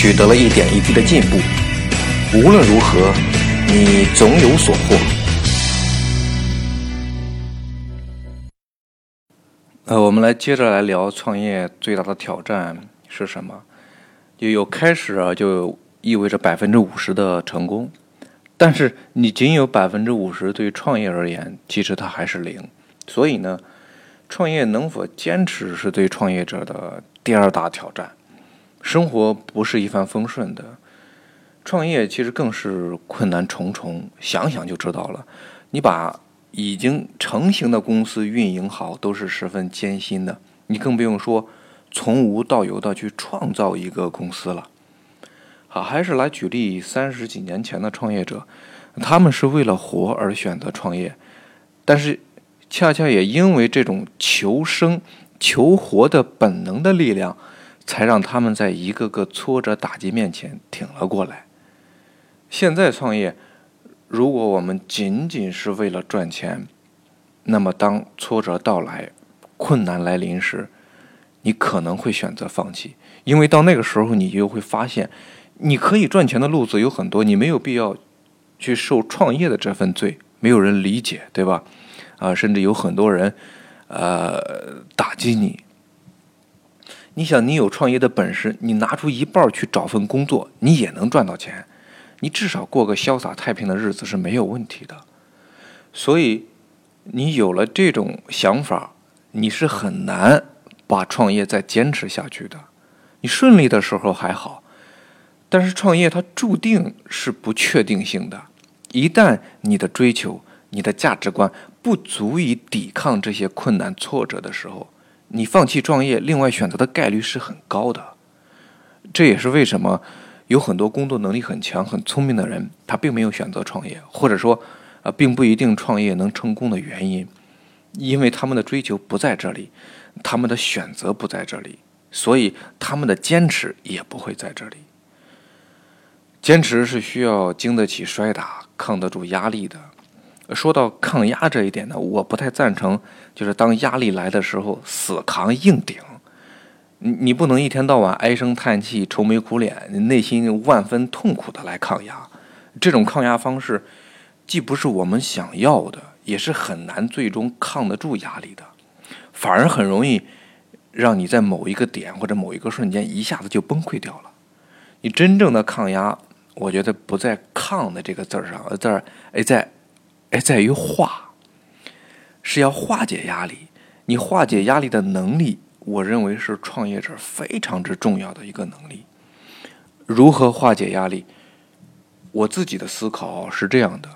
取得了一点一滴的进步，无论如何，你总有所获。呃，我们来接着来聊创业最大的挑战是什么？就有开始啊，就意味着百分之五十的成功，但是你仅有百分之五十，对创业而言，其实它还是零。所以呢，创业能否坚持，是对创业者的第二大挑战。生活不是一帆风顺的，创业其实更是困难重重。想想就知道了，你把已经成型的公司运营好都是十分艰辛的，你更不用说从无到有的去创造一个公司了。好，还是来举例三十几年前的创业者，他们是为了活而选择创业，但是恰恰也因为这种求生、求活的本能的力量。才让他们在一个个挫折打击面前挺了过来。现在创业，如果我们仅仅是为了赚钱，那么当挫折到来、困难来临时，你可能会选择放弃，因为到那个时候，你就会发现，你可以赚钱的路子有很多，你没有必要去受创业的这份罪，没有人理解，对吧？啊，甚至有很多人，呃，打击你。你想，你有创业的本事，你拿出一半去找份工作，你也能赚到钱，你至少过个潇洒太平的日子是没有问题的。所以，你有了这种想法，你是很难把创业再坚持下去的。你顺利的时候还好，但是创业它注定是不确定性的。一旦你的追求、你的价值观不足以抵抗这些困难挫折的时候，你放弃创业，另外选择的概率是很高的。这也是为什么有很多工作能力很强、很聪明的人，他并没有选择创业，或者说，呃，并不一定创业能成功的原因，因为他们的追求不在这里，他们的选择不在这里，所以他们的坚持也不会在这里。坚持是需要经得起摔打、抗得住压力的。说到抗压这一点呢，我不太赞成，就是当压力来的时候死扛硬顶。你你不能一天到晚唉声叹气、愁眉苦脸，你内心万分痛苦的来抗压。这种抗压方式，既不是我们想要的，也是很难最终抗得住压力的，反而很容易让你在某一个点或者某一个瞬间一下子就崩溃掉了。你真正的抗压，我觉得不在“抗”的这个字儿上，而在哎在。哎，在于化，是要化解压力。你化解压力的能力，我认为是创业者非常之重要的一个能力。如何化解压力？我自己的思考是这样的：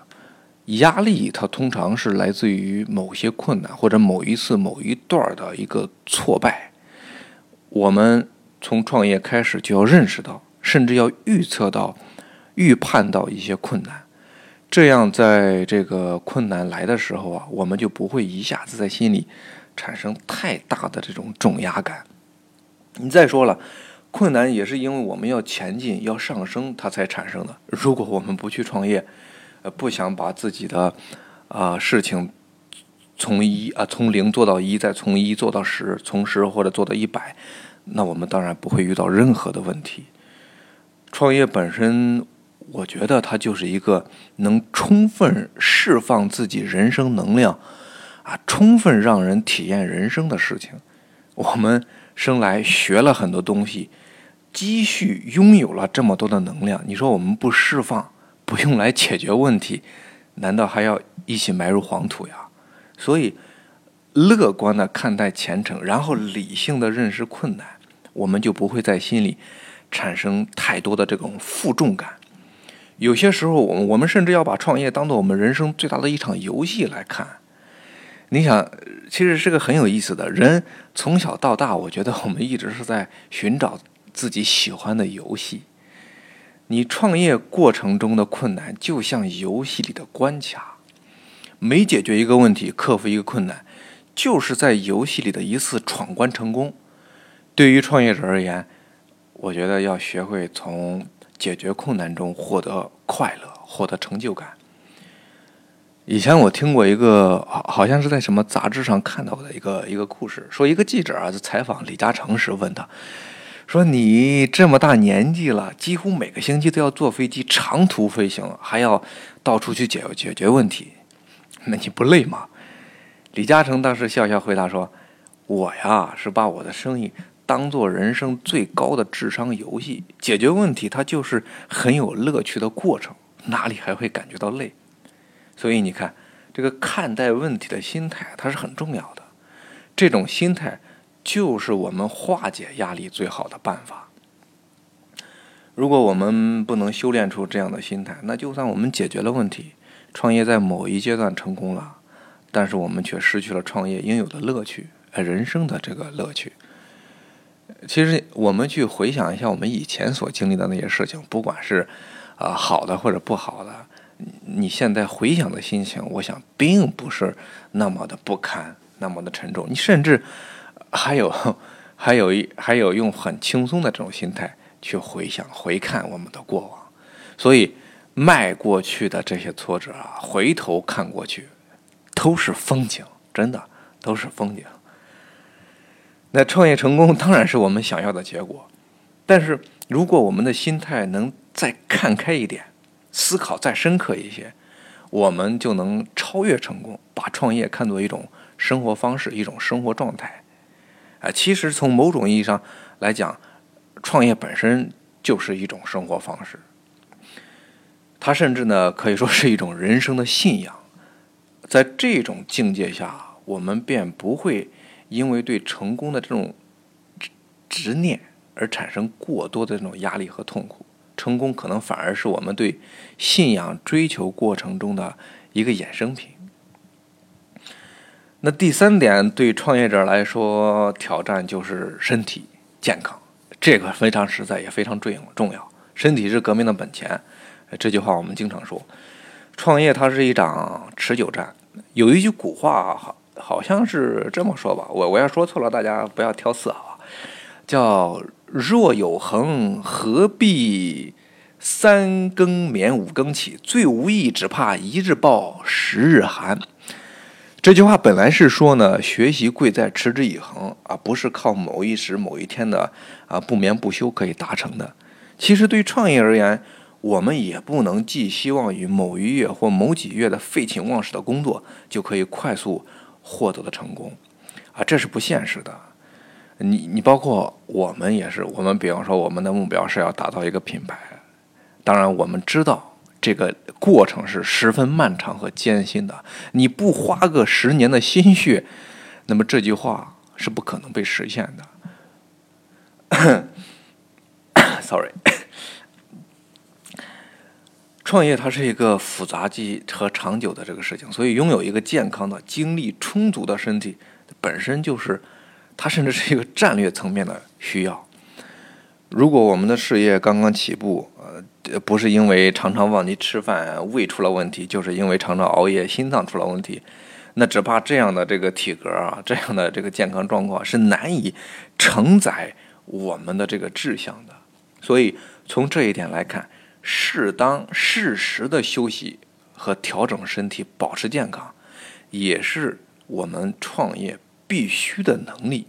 压力它通常是来自于某些困难，或者某一次、某一段的一个挫败。我们从创业开始就要认识到，甚至要预测到、预判到一些困难。这样，在这个困难来的时候啊，我们就不会一下子在心里产生太大的这种重压感。你再说了，困难也是因为我们要前进、要上升，它才产生的。如果我们不去创业，呃，不想把自己的啊事情从一啊从零做到一，再从一做到十，从十或者做到一百，那我们当然不会遇到任何的问题。创业本身。我觉得它就是一个能充分释放自己人生能量，啊，充分让人体验人生的事情。我们生来学了很多东西，积蓄拥有了这么多的能量，你说我们不释放，不用来解决问题，难道还要一起埋入黄土呀？所以，乐观的看待前程，然后理性的认识困难，我们就不会在心里产生太多的这种负重感。有些时候，我们我们甚至要把创业当做我们人生最大的一场游戏来看。你想，其实是个很有意思的人。从小到大，我觉得我们一直是在寻找自己喜欢的游戏。你创业过程中的困难就像游戏里的关卡，每解决一个问题，克服一个困难，就是在游戏里的一次闯关成功。对于创业者而言，我觉得要学会从解决困难中获得快乐，获得成就感。以前我听过一个，好好像是在什么杂志上看到的一个一个故事，说一个记者啊在采访李嘉诚时问他，说你这么大年纪了，几乎每个星期都要坐飞机长途飞行，还要到处去解解决问题，那你不累吗？李嘉诚当时笑笑回答说：“我呀是把我的生意当做人生最高的智商游戏，解决问题它就是很有乐趣的过程，哪里还会感觉到累？”所以你看，这个看待问题的心态，它是很重要的。这种心态就是我们化解压力最好的办法。如果我们不能修炼出这样的心态，那就算我们解决了问题，创业在某一阶段成功了，但是我们却失去了创业应有的乐趣，人生的这个乐趣。其实我们去回想一下我们以前所经历的那些事情，不管是啊好的或者不好的。你现在回想的心情，我想并不是那么的不堪，那么的沉重。你甚至还有还有一还有用很轻松的这种心态去回想、回看我们的过往。所以迈过去的这些挫折啊，回头看过去都是风景，真的都是风景。那创业成功当然是我们想要的结果，但是如果我们的心态能再看开一点。思考再深刻一些，我们就能超越成功，把创业看作一种生活方式，一种生活状态。啊，其实从某种意义上来讲，创业本身就是一种生活方式。它甚至呢，可以说是一种人生的信仰。在这种境界下，我们便不会因为对成功的这种执执念而产生过多的这种压力和痛苦。成功可能反而是我们对信仰追求过程中的一个衍生品。那第三点，对创业者来说，挑战就是身体健康，这个非常实在，也非常重要重要。身体是革命的本钱，这句话我们经常说。创业它是一场持久战。有一句古话，好像是这么说吧，我我要说错了，大家不要挑刺啊，叫。若有恒，何必三更眠五更起？最无益，只怕一日暴，十日寒。这句话本来是说呢，学习贵在持之以恒啊，不是靠某一时某一天的啊不眠不休可以达成的。其实对创业而言，我们也不能寄希望于某一月或某几月的废寝忘食的工作就可以快速获得的成功啊，这是不现实的。你你包括我们也是，我们比方说我们的目标是要打造一个品牌，当然我们知道这个过程是十分漫长和艰辛的。你不花个十年的心血，那么这句话是不可能被实现的。Sorry，创业它是一个复杂及和长久的这个事情，所以拥有一个健康的、精力充足的身体本身就是。它甚至是一个战略层面的需要。如果我们的事业刚刚起步，呃，不是因为常常忘记吃饭、胃出了问题，就是因为常常熬夜、心脏出了问题，那只怕这样的这个体格啊，这样的这个健康状况是难以承载我们的这个志向的。所以从这一点来看，适当适时的休息和调整身体，保持健康，也是我们创业。必须的能力。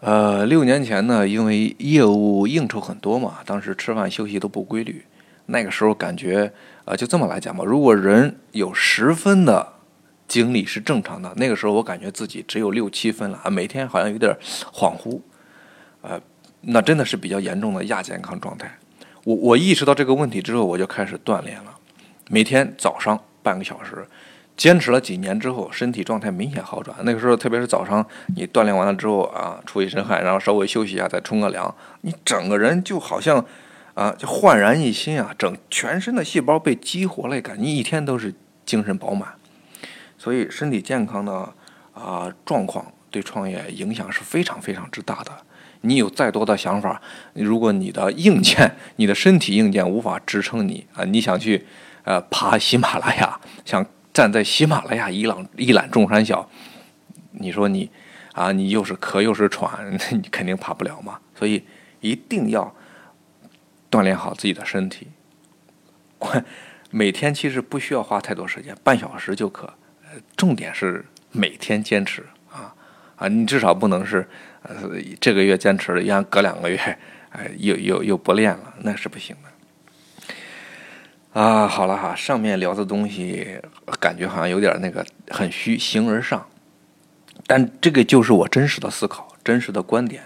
呃，六年前呢，因为业务应酬很多嘛，当时吃饭休息都不规律。那个时候感觉，呃，就这么来讲吧，如果人有十分的精力是正常的，那个时候我感觉自己只有六七分了啊，每天好像有点恍惚，呃，那真的是比较严重的亚健康状态。我我意识到这个问题之后，我就开始锻炼了，每天早上半个小时。坚持了几年之后，身体状态明显好转。那个时候，特别是早上，你锻炼完了之后啊，出一身汗，然后稍微休息一下，再冲个凉，你整个人就好像啊，就焕然一新啊，整全身的细胞被激活了，感觉一天都是精神饱满。所以，身体健康的啊状况对创业影响是非常非常之大的。你有再多的想法，如果你的硬件、你的身体硬件无法支撑你啊，你想去呃爬喜马拉雅，想站在喜马拉雅一览一览众山小，你说你啊，你又是咳又是喘，你肯定爬不了嘛。所以一定要锻炼好自己的身体。每天其实不需要花太多时间，半小时就可。重点是每天坚持啊！你至少不能是呃这个月坚持了，然后隔两个月哎又又又不练了，那是不行的。啊，好了哈，上面聊的东西感觉好像有点那个很虚，形而上。但这个就是我真实的思考，真实的观点，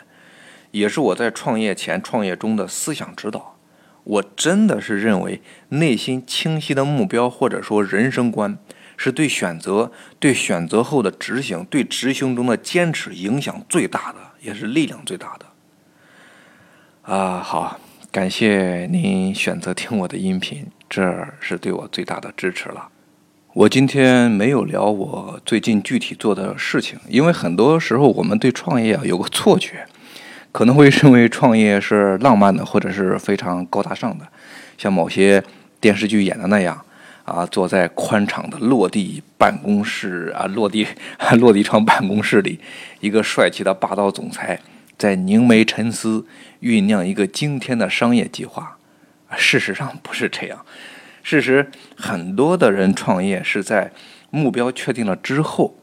也是我在创业前、创业中的思想指导。我真的是认为，内心清晰的目标或者说人生观，是对选择、对选择后的执行、对执行中的坚持影响最大的，也是力量最大的。啊，好，感谢您选择听我的音频，这是对我最大的支持了。我今天没有聊我最近具体做的事情，因为很多时候我们对创业啊有个错觉。可能会认为创业是浪漫的，或者是非常高大上的，像某些电视剧演的那样，啊，坐在宽敞的落地办公室啊，落地 落地窗办公室里，一个帅气的霸道总裁在凝眉沉思，酝酿一个惊天的商业计划。事实上不是这样，事实很多的人创业是在目标确定了之后，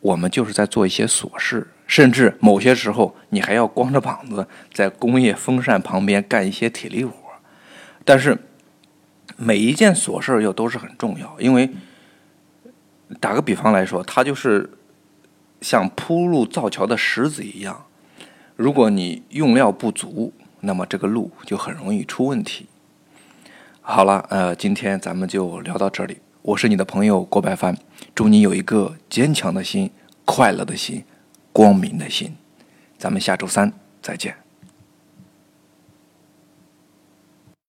我们就是在做一些琐事。甚至某些时候，你还要光着膀子在工业风扇旁边干一些体力活但是每一件琐事又都是很重要，因为打个比方来说，它就是像铺路造桥的石子一样。如果你用料不足，那么这个路就很容易出问题。好了，呃，今天咱们就聊到这里。我是你的朋友郭白帆，祝你有一个坚强的心，快乐的心。光明的心，咱们下周三再见。